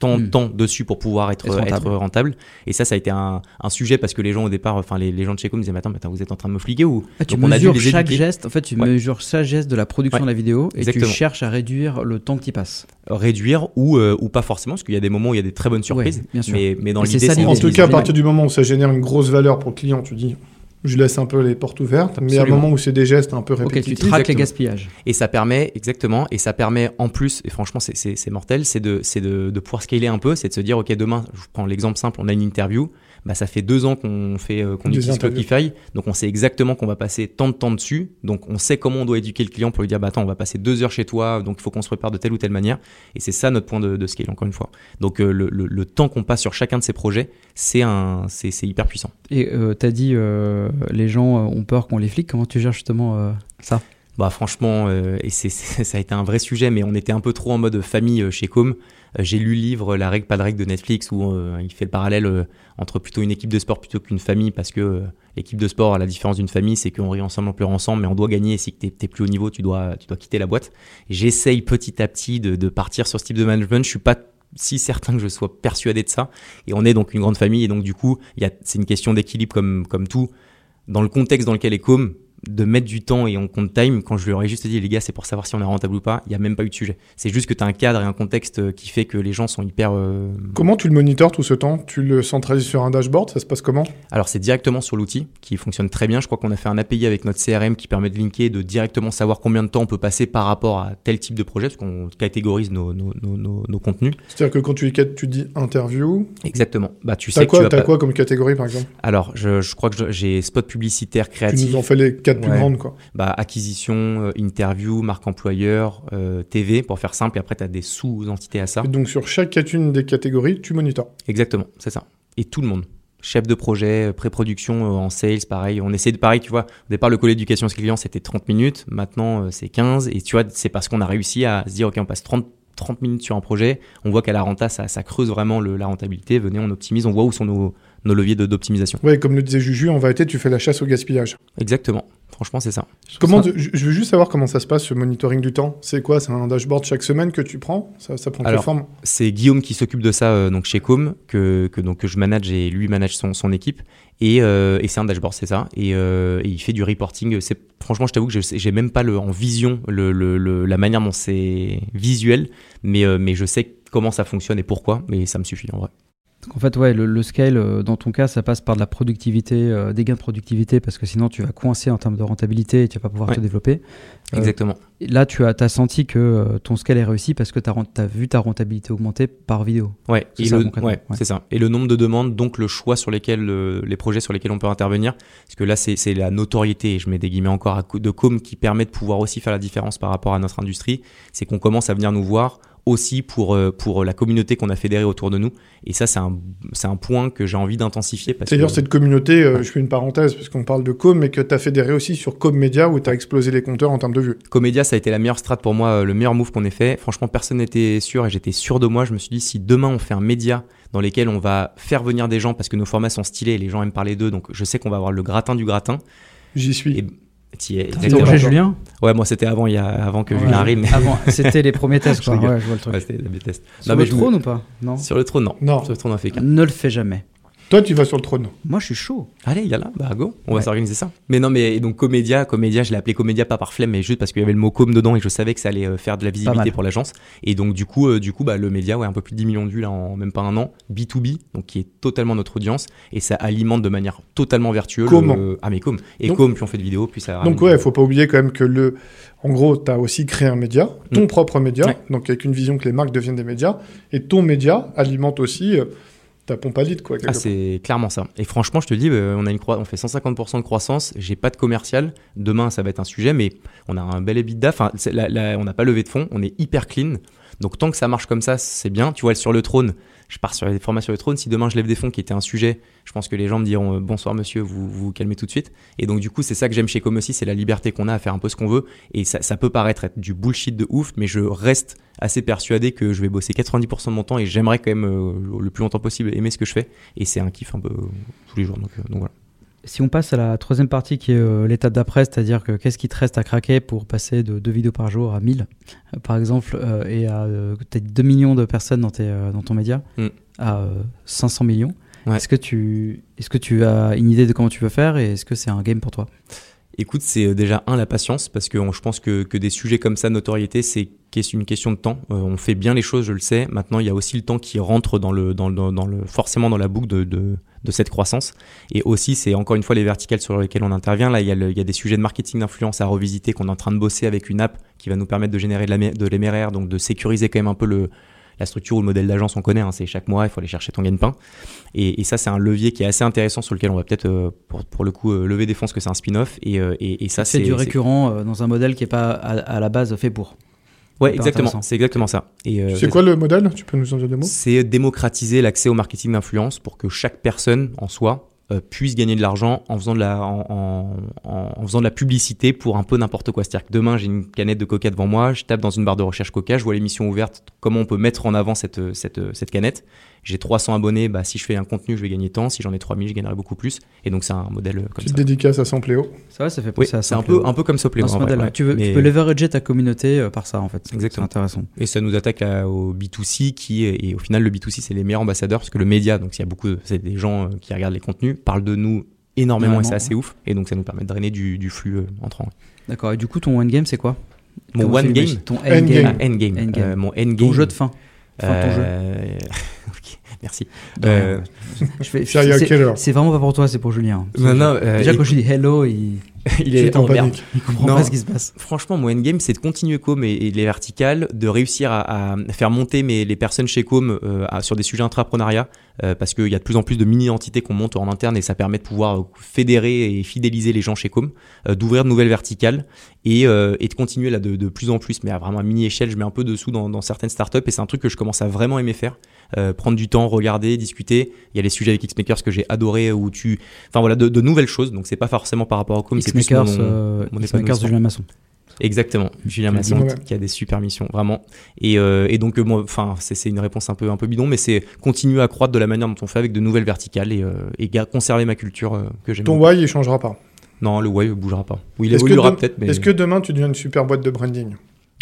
tant de hmm. temps dessus pour pouvoir être, être, rentable. Et ça, ça a été un, un, sujet parce que les gens au départ, enfin les, les gens de chez Com disaient mais attends, mais attends, vous êtes en train de me fliquer ou ah, tu mesures chaque geste. En fait, tu mesures chaque geste de la production de la vidéo et tu cherches à réduire le temps que tu passes. Réduire ou euh, ou pas forcément parce qu'il y a des moments où il y a des très bonnes surprises. bien sûr. Mais, mais dans l'idée, en tout cas, à partir du moment où ça génère une grosse valeur pour le client, tu dis je laisse un peu les portes ouvertes, mais à un moment où c'est des gestes un peu répétitifs. Ok, tu traques les gaspillages. Et ça permet, exactement, et ça permet en plus, et franchement c'est mortel, c'est de, de, de pouvoir scaler un peu, c'est de se dire, ok, demain, je prends l'exemple simple, on a une interview, bah, ça fait deux ans qu'on fait euh, qu'on utilise Clockify, donc on sait exactement qu'on va passer tant de temps dessus, donc on sait comment on doit éduquer le client pour lui dire bah attends on va passer deux heures chez toi, donc il faut qu'on se prépare de telle ou telle manière, et c'est ça notre point de, de, scale encore une fois. Donc euh, le, le, temps qu'on passe sur chacun de ces projets, c'est un c'est hyper puissant. Et euh, tu as dit euh, les gens ont peur qu'on les flique, comment tu gères justement ça? Bah franchement, et c'est, ça a été un vrai sujet, mais on était un peu trop en mode famille chez Com. Euh, j'ai lu le livre La règle, pas de règle de Netflix où euh, il fait le parallèle euh, entre plutôt une équipe de sport plutôt qu'une famille parce que l'équipe de sport, à la différence d'une famille, c'est qu'on rit ensemble, on pleure ensemble, mais on doit gagner. Et si tu n'es plus au niveau, tu dois, tu dois quitter la boîte. J'essaye petit à petit de, de, partir sur ce type de management. Je suis pas si certain que je sois persuadé de ça. Et on est donc une grande famille. Et donc, du coup, c'est une question d'équilibre comme, comme tout. Dans le contexte dans lequel est Com, de mettre du temps et on compte time, quand je leur ai juste dit, les gars, c'est pour savoir si on est rentable ou pas, il n'y a même pas eu de sujet. C'est juste que tu as un cadre et un contexte euh, qui fait que les gens sont hyper. Euh, comment tu le monitores tout ce temps? Tu le centralises sur un dashboard? Ça se passe comment? Alors, c'est directement sur l'outil qui fonctionne très bien. Je crois qu'on a fait un API avec notre CRM qui permet de linker, de directement savoir combien de temps on peut passer par rapport à tel type de projet, parce qu'on catégorise nos, nos, nos, contenus. C'est-à-dire que quand tu, tu dis interview. Exactement. Bah, tu sais quoi, tu as quoi comme catégorie par exemple? Alors, je, je crois que j'ai spot publicitaire créatif. Tu nous en fais les plus grandes quoi. Bah, acquisition, euh, interview, marque employeur, euh, TV, pour faire simple, et après, tu as des sous-entités à ça. Et donc, sur chacune des catégories, tu monitors Exactement, c'est ça. Et tout le monde. Chef de projet, euh, pré-production en sales, pareil. On essaie de, pareil, tu vois, au départ, le collet d'éducation client, c'était 30 minutes. Maintenant, c'est 15. Et tu vois, c'est parce qu'on a réussi à se dire, OK, on passe 30 30 minutes sur un projet, on voit qu'à la renta, ça, ça creuse vraiment le, la rentabilité. Venez, on optimise, on voit où sont nos, nos leviers d'optimisation. Oui, comme le disait Juju, en vérité, tu fais la chasse au gaspillage. Exactement. Franchement, c'est ça. Comment je veux juste savoir comment ça se passe, ce monitoring du temps. C'est quoi? C'est un dashboard chaque semaine que tu prends? Ça, ça, prend quelle forme? C'est Guillaume qui s'occupe de ça euh, donc chez Com, que, que, donc, que je manage et lui manage son, son équipe. Et, euh, et c'est un dashboard, c'est ça. Et, euh, et, il fait du reporting. C'est franchement, je t'avoue que j'ai même pas le, en vision le, le, la manière dont c'est visuel, mais, mais je sais comment ça fonctionne et pourquoi. Mais ça me suffit en vrai en fait, ouais, le, scale, euh, dans ton cas, ça passe par de la productivité, euh, des gains de productivité, parce que sinon tu vas coincer en termes de rentabilité et tu vas pas pouvoir te développer. Euh, Exactement. Là, tu as, as senti que ton scale est réussi parce que tu as, vu ta rentabilité augmenter par vidéo. Ouais, c'est ça, ouais, ça. Et le nombre de demandes, donc le choix sur lesquels, les projets sur lesquels on peut intervenir, parce que là, c'est la notoriété, et je mets des guillemets encore, de com qui permet de pouvoir aussi faire la différence par rapport à notre industrie, c'est qu'on commence à venir nous voir aussi pour, euh, pour la communauté qu'on a fédérée autour de nous. Et ça, c'est un, un point que j'ai envie d'intensifier. C'est-à-dire cette communauté, euh, je fais une parenthèse, parce qu'on parle de Com, mais que tu as fédéré aussi sur Com Media, où tu as explosé les compteurs en termes de vues. Comédia, ça a été la meilleure strat pour moi, euh, le meilleur move qu'on ait fait. Franchement, personne n'était sûr et j'étais sûr de moi. Je me suis dit, si demain on fait un média dans lequel on va faire venir des gens parce que nos formats sont stylés et les gens aiment parler d'eux, donc je sais qu'on va avoir le gratin du gratin. J'y suis. T'as Julien Ouais, moi c'était avant, il y a, avant que Julien arrive. Avant, c'était les premiers tests, quoi. ouais, je vois le truc. Ouais, c'était les tests. Sur le trône ou pas? Non? Sur le trône, non. Non. Sur le trône, on fait qu'un. Ne le fais jamais. Toi, tu vas sur le trône. Moi, je suis chaud. Allez, il y a là, bah go, on va s'organiser ça. Mais non, mais donc Comédia, Comédia, je l'ai appelé Comédia pas par flemme, mais juste parce qu'il y avait le mot com dedans et je savais que ça allait euh, faire de la visibilité pour l'agence. Et donc du coup, euh, du coup, bah le média, ouais, un peu plus de 10 millions de vues là en même pas un an, B2B, donc qui est totalement notre audience et ça alimente de manière totalement vertueuse. Comment Ah mais com. Et com, puis on fait des vidéos, puis ça. Donc ouais, il faut pas oublier quand même que le, en gros, tu as aussi créé un média, ton mm. propre média, donc avec une vision que les marques deviennent des médias, et ton média alimente aussi. Euh, ta pompe à quoi. Ah, c'est clairement ça. Et franchement, je te dis, euh, on, a une on fait 150% de croissance, j'ai pas de commercial. Demain, ça va être un sujet, mais on a un bel EBITDA. Enfin, on n'a pas levé de fonds, on est hyper clean. Donc, tant que ça marche comme ça, c'est bien. Tu vois, sur le trône, je pars sur les formats sur le trône. Si demain je lève des fonds qui était un sujet, je pense que les gens me diront bonsoir monsieur, vous vous calmez tout de suite. Et donc du coup, c'est ça que j'aime chez Com aussi, c'est la liberté qu'on a à faire un peu ce qu'on veut. Et ça, ça peut paraître être du bullshit de ouf, mais je reste assez persuadé que je vais bosser 90% de mon temps et j'aimerais quand même le plus longtemps possible aimer ce que je fais. Et c'est un kiff un peu tous les jours. Donc voilà. Si on passe à la troisième partie qui est euh, l'étape d'après, c'est-à-dire que qu'est-ce qui te reste à craquer pour passer de deux vidéos par jour à 1000, euh, par exemple, euh, et à peut-être 2 millions de personnes dans, tes, dans ton média, mm. à 500 millions. Est-ce que, tu, est que tu as une idée de comment tu veux faire et est-ce que c'est un game pour toi? Écoute, c'est déjà un la patience parce que je pense que, que des sujets comme ça, notoriété, c'est une question de temps. on fait bien les choses, je le sais. Maintenant, il y a aussi le temps qui rentre dans le, dans, dans le forcément dans la boucle de, de, de cette croissance. Et aussi, c'est encore une fois les verticales sur lesquelles on intervient. Là, il y a, il y a des sujets de marketing d'influence à revisiter qu'on est en train de bosser avec une app qui va nous permettre de générer de l'MRR, donc de sécuriser quand même un peu le, la structure ou le modèle d'agence, on connaît, hein, c'est chaque mois, il faut aller chercher ton gagne-pain. Et, et, ça, c'est un levier qui est assez intéressant sur lequel on va peut-être, euh, pour, pour, le coup, euh, lever des fonds, parce que c'est un spin-off. Et, euh, et, et, ça, c'est du récurrent dans un modèle qui n'est pas à, la base fait pour. Ouais, exactement. C'est exactement ça. Et c'est quoi le modèle? Tu peux nous en dire deux mots? C'est démocratiser l'accès au marketing d'influence pour que chaque personne en soi euh, puisse gagner de l'argent en faisant de la en, faisant de la publicité pour un peu n'importe quoi. C'est-à-dire que demain j'ai une canette de Coca devant moi, je tape dans une barre de recherche Coca, je vois l'émission ouverte, comment on peut mettre en avant cette cette, cette canette j'ai 300 abonnés, bah, si je fais un contenu, je vais gagner tant. Si j'en ai 3000, je gagnerai beaucoup plus. Et donc, c'est un modèle euh, comme Petite dédicace à Sampléo. Ça va, ça fait penser à C'est un peu, un peu comme Sampléo. ce modèle, tu, veux, tu peux leverager ta communauté euh, par ça, en fait. Exactement. C'est intéressant. Et ça nous attaque au B2C, qui est, et au final, le B2C, c'est les meilleurs ambassadeurs, parce que le média, donc il y a beaucoup, c'est des gens euh, qui regardent les contenus, parlent de nous énormément, et c'est assez ouf. Et donc, ça nous permet de drainer du, du flux entrant. D'accord. Et du coup, ton endgame, c'est quoi? Mon one game Ton endgame. Endgame. End mon endgame. Ton jeu de fin. Merci. Euh, c'est vraiment pas pour toi, c'est pour Julien. Non, non, euh, Déjà, quand je dis hello, il, il est en panique. Il comprend pas ce qui se passe. Franchement, mon endgame, c'est de continuer Com et, les verticales, de réussir à, faire monter mes, les personnes chez Com euh, sur des sujets intrapreneuriat, parce qu'il y a de plus en plus de mini-entités qu'on monte en interne et ça permet de pouvoir fédérer et fidéliser les gens chez Com, d'ouvrir de nouvelles verticales et, et de continuer là de, de, plus en plus, mais à vraiment à mini-échelle. Je mets un peu dessous dans, dans certaines startups et c'est un truc que je commence à vraiment aimer faire. prendre du temps, regarder, discuter. Il y a les sujets avec Xmakers que j'ai adoré où tu, enfin voilà, de, nouvelles choses. Donc c'est pas forcément par rapport au com, c'est plus mon, euh, mon Xmakers de Julien Masson. Exactement, Julien Masson qui a des super missions, vraiment. Et, euh, et donc, euh, moi, enfin, c'est une réponse un peu, un peu bidon, mais c'est continuer à croître de la manière dont on fait avec de nouvelles verticales et, et conserver ma culture que j'aime. Ton why, il changera pas Non, le why ne bougera pas. Oui, il évoluera peut-être. Mais... Est-ce que demain, tu deviens une super boîte de branding?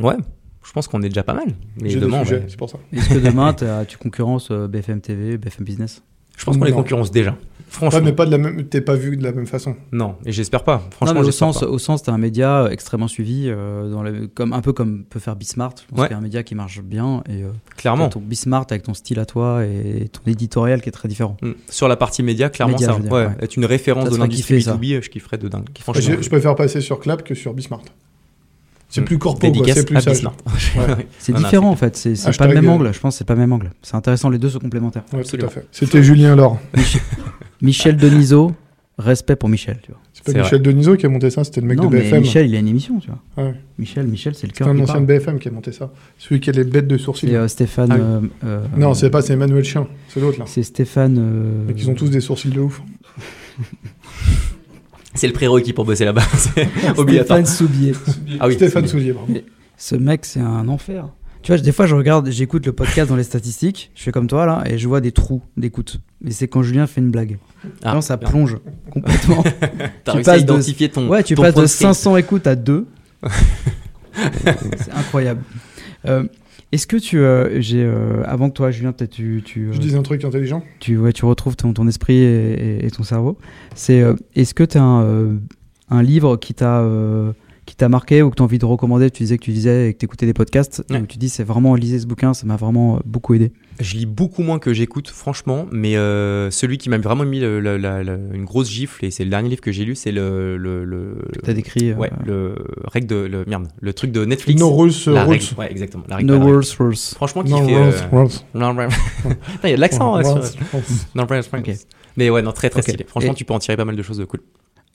Ouais, je pense qu'on est déjà pas mal. Mais demain, c'est pour ça. Est-ce que demain, tu concurrences BFM TV, BFM Business? Je pense qu'on les concurrence déjà. Franchement. Ouais, mais pas de la même, t'es pas vu de la même façon. Non, et j'espère pas. Franchement, au sens, pas. au sens, t'es un média extrêmement suivi, euh, dans le, comme un peu comme peut faire Bismart. Je pense ouais. qu'il y a un média qui marche bien et euh, clairement. Ton Bismart avec ton style à toi et ton éditorial qui est très différent. Mm. Sur la partie média, clairement, média, ça, dire, ouais, être une référence de l'industrie B2B, je kifferais de dingue. Je, je préfère passer sur Clap que sur Bismart. C'est plus corpo, c'est plus sage. Ouais. C'est différent en fait, c'est pas le même angle, je pense c'est pas le même angle. C'est intéressant, les deux sont complémentaires. Ouais, tout à fait. C'était Julien Laure. Michel Denisot, respect pour Michel, tu vois. C'est pas Michel vrai. Denisot qui a monté ça, c'était le mec non, de BFM. Michel, il a une émission, tu vois. Ouais. Michel, Michel, c'est le cœur. C'est un ancien de BFM qui a monté ça. Celui qui a les bêtes de sourcils. C'est euh, Stéphane. Ah oui. euh, euh, non, c'est pas, c'est Emmanuel Chien, c'est l'autre là. C'est Stéphane. Euh, Mais ils ont tous des sourcils de ouf. c'est le prérequis pour bosser là-bas. Stéphane Soubier. Ah oui, Stéphane Soubier, pardon. Ce mec, c'est un enfer. Tu vois, des fois, je regarde, j'écoute le podcast dans les statistiques, je fais comme toi là, et je vois des trous d'écoute. Mais c'est quand Julien fait une blague. Ah, non, ça bien. plonge complètement. T'as réussi à identifier ton. Ouais, tu ton passes de 500 écoutes à 2. c'est incroyable. Euh, Est-ce que tu, euh, j'ai, euh, avant que toi, Julien, peut-être tu, tu je dis un truc intelligent. Tu, ouais, tu retrouves ton, ton esprit et, et, et, ton cerveau. C'est, euh, est-ce que tu as un, un, livre qui t'a qui t'a marqué ou que tu as envie de recommander Tu disais que tu disais et que tu écoutais des podcasts. Ouais. tu dis c'est vraiment lisez ce bouquin, ça m'a vraiment beaucoup aidé. Je lis beaucoup moins que j'écoute, franchement, mais euh, celui qui m'a vraiment mis le, le, la, la, une grosse gifle, et c'est le dernier livre que j'ai lu, c'est le. le, le T'as décrit. Ouais, euh... le règle de. Le, merde, le truc de Netflix. No Rules. La rules. Règle, ouais, exactement. La règle no Rules, Rules. Franchement, qui no fait. Rules, euh... rules. Non, il y a de l'accent. No sur... rules, rules. No Rules, okay. Mais ouais, non, très très okay. stylé. Franchement, et... tu peux en tirer pas mal de choses de cool.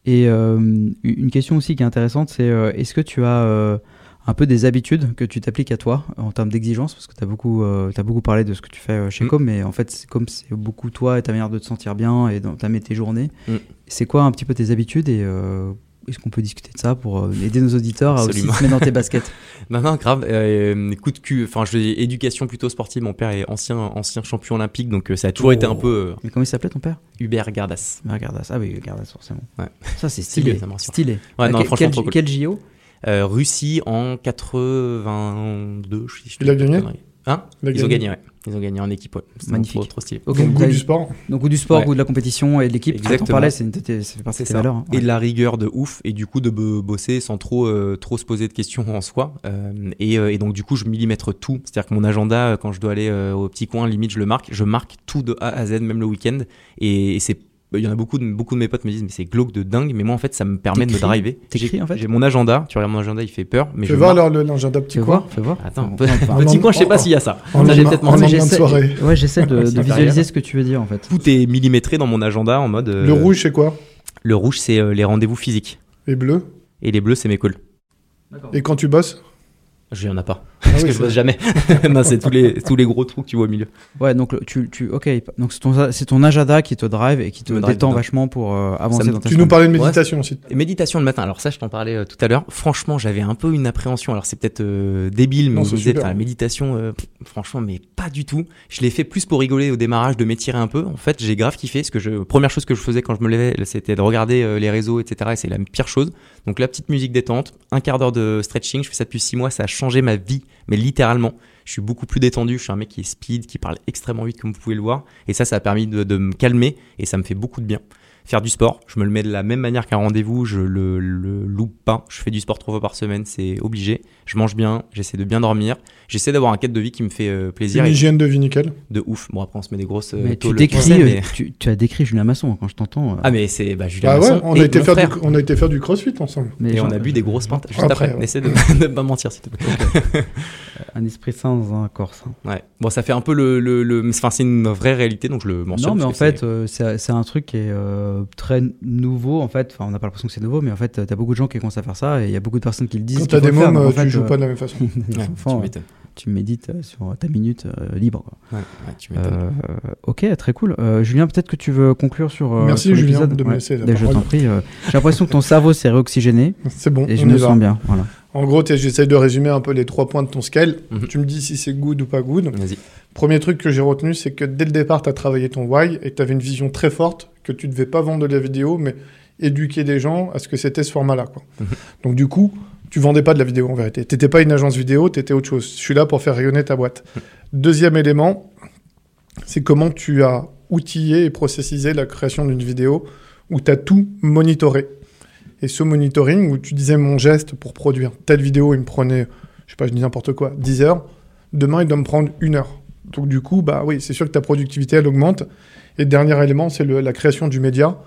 Et euh, une question aussi qui est intéressante, c'est euh, est-ce que tu as euh, un peu des habitudes que tu t'appliques à toi en termes d'exigence, parce que tu as, beaucoup, as beaucoup parlé de ce que tu fais chez Mm. Com, mais en fait, comme c'est beaucoup toi et ta manière de te sentir bien et d'entamer tes journées. Mm. C'est quoi un petit peu tes habitudes et est-ce qu'on peut discuter de ça pour euh, aider nos auditeurs à aussi se mettre dans tes baskets Non, non, grave. Euh, coup de cul. Enfin, je éducation plutôt sportive. Mon père est ancien, ancien champion olympique, donc euh, ça a toujours été un Oh. peu Mais comment il s'appelait ton père? Hubert Gardas. Gardas. Ah oui, Gardas, forcément. Ouais. Ça, c'est stylé. lui, ça me rassure. stylé. Ouais, Ah, non, quel- franchement, quel, trop cool. quel JO Euh, Russie en 82. Je, je Il a gagné. Hein? Il a Ils ont gagné. gagné, ouais. Ils ont gagné en équipe, ouais. Magnifique. Trop, trop stylé. Donc, goût du sport. Donc, ou du sport, Ouais. de la compétition et de l'équipe. Exactement. parlais, c'est une- t'es- ça fait partie C'est de tes ça. valeurs. hein. Et de la rigueur de ouf, et du coup de bo- bosser sans trop, euh, trop se poser de questions en soi. Euh, et, euh, et donc du coup, je millimètre tout. C'est-à-dire que mon agenda, quand je dois aller euh, au petit coin, limite, je le marque. Je marque tout de A à Z, même le week-end. Et, et c'est il y en a beaucoup de, beaucoup de mes potes me disent mais c'est glauque de dingue mais moi en fait ça me permet de me driver. J'ai- en fait j'ai mon agenda. Tu regardes mon agenda il fait peur mais Fais je voir l'agenda petit Fais coin. voir, fais voir. attends petit coin je sais pas s'il y a ça. j'ai peut-être. Ouais, j'essaie de, visualiser ce que tu veux dire en fait. tout est millimétré dans mon agenda en mode euh, Le rouge, c'est quoi? le rouge c'est euh, les rendez-vous physiques. Et bleu et les bleus c'est mes calls. Et quand tu bosses? Je y en a pas Ah parce oui, que je bosse jamais non c'est tous les tous les gros trous que tu vois au milieu Ouais, donc tu, tu, ok, donc c'est ton, c'est ton agenda qui te drive et qui te détend dedans. vachement pour euh, avancer me- dans ta Tu semaine. nous parlais de Ouais. méditation aussi. Et méditation le matin, alors ça je t'en parlais euh, tout à l'heure, franchement j'avais un peu une appréhension, alors c'est peut-être euh, débile, mais Non, on disait la méditation, euh, franchement mais pas du tout. Je l'ai fait plus pour rigoler au démarrage, de m'étirer un peu. En fait j'ai grave kiffé, parce que je, première chose que je faisais quand je me levais c'était de regarder euh, les réseaux, etc. Et c'est la pire chose. Donc la petite musique détente, un quart d'heure de stretching, je fais ça depuis six mois, ça a changé ma vie, mais littéralement. Je suis beaucoup plus détendu, je suis un mec qui est speed, qui parle extrêmement vite comme vous pouvez le voir. Et ça, ça a permis de, de me calmer et ça me fait beaucoup de bien. Faire du sport, je me le mets de la même manière qu'un rendez-vous, je le, le loupe pas. Je fais du sport trois fois par semaine, c'est obligé. Je mange bien, j'essaie de bien dormir. J'essaie d'avoir un cadre de vie qui me fait euh, plaisir Une hygiène de vie nickel. de ouf. Bon, après, on se met des grosses euh, Mais tu décris, euh, mais- tu, tu as décrit Julien Masson quand je t'entends. euh, Ah, mais c'est bah, Julien Bah ouais, Masson on a, été faire du, on a été faire du crossfit ensemble. mais Et genre, on a bu des grosses pintes juste Après, après. ouais. Essaie de ne pas mentir, s'il te plaît. un esprit sain dans un corps sain. Ouais. Bon, ça fait un peu le. le, le- Enfin, c'est une vraie réalité, donc je le mentionne. Non, mais en fait, c'est c'est un truc qui est euh, très nouveau. En fait, enfin, on n'a pas l'impression que c'est nouveau, mais en fait, t'as beaucoup de gens qui commencent à faire ça et il y a beaucoup de personnes qui le disent. Quand t'as faut des mômes, en euh, tu fait, joues euh, pas de la même façon. Ouais, enfants, tu. Tu médites euh, sur ta minute euh, libre. quoi. Ouais, ouais, tu m'étonnes. Euh, ok, très cool. Euh, Julien, peut-être que tu veux conclure sur. euh, Merci, sur Julien, de me laisser la Ben, Je t'en prie. euh, J'ai l'impression que ton cerveau s'est réoxygéné C'est bon, et je on me y va. sens bien. Voilà. En gros, j'essaye de résumer un peu les trois points de ton scale. Mhm. Tu me dis si c'est good ou pas good. Vas-y. Premier truc que j'ai retenu, c'est que dès le départ, tu as travaillé ton why et tu avais une vision très forte que tu devais pas vendre de la vidéo, mais éduquer des gens à ce que c'était ce format-là. Mhm. Donc du coup, tu vendais pas de la vidéo en vérité. T'étais pas une agence vidéo, tu étais autre chose. Je suis là pour faire rayonner ta boîte. Deuxième élément, c'est comment tu as outillé et processisé la création d'une vidéo où tu as tout monitoré. Et ce monitoring, où tu disais mon geste pour produire telle vidéo, il me prenait, je sais pas, je dis n'importe quoi, 10 heures. Demain, il doit me prendre une heure. Donc du coup, bah oui, c'est sûr que ta productivité, elle augmente. Et dernier élément, c'est la création du média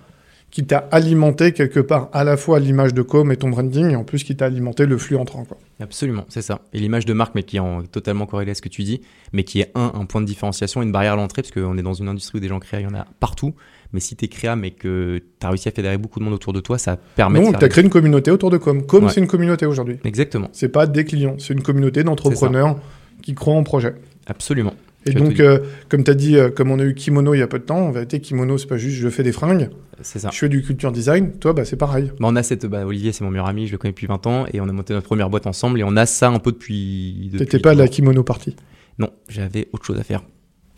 qui t'a alimenté quelque part à la fois l'image de com et ton branding, et en plus qui t'a alimenté le flux entrant. Quoi. Absolument, c'est ça. Et l'image de marque, mais qui est en- totalement corrélée à ce que tu dis, mais qui est un, un point de différenciation, une barrière à l'entrée, parce qu'on est dans une industrie où des gens créent, il y en a partout. Mais si tu es créa, mais que tu as réussi à fédérer beaucoup de monde autour de toi, ça permet faire tu as créé une communauté autour de com. Com, Ouais. c'est une communauté aujourd'hui. Exactement, C'est pas des clients, c'est une communauté d'entrepreneurs qui croient en projet. absolument. Et donc, euh, comme tu as dit, euh, comme on a eu Kimono il y a peu de temps, en vérité, Kimono, c'est pas juste je fais des fringues, C'est ça. je fais du culture design. Toi, bah, c'est pareil. Bah, on a cette, bah, Olivier, c'est mon meilleur ami, je le connais depuis 20 ans, et on a monté notre première boîte ensemble, et on a ça un peu depuis. depuis T'étais pas à la. Kimono party. Non, j'avais autre chose à faire.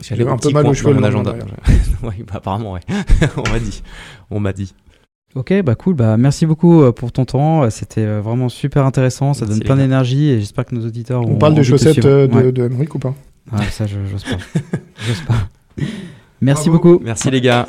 J'avais au un peu petit mal aux cheveux mon agenda. oui, bah, apparemment, ouais. on m'a dit. On m'a dit. Ok, bah cool. Bah merci beaucoup euh, pour ton temps. C'était vraiment super intéressant. Ça Merci, donne plein d'énergie et j'espère que nos auditeurs. On ont parle de te chaussettes de, Ouais. de Emmerich ou pas Ah, ça, je- j'ose pas. J'ose pas. Merci Bravo. beaucoup. Merci les gars.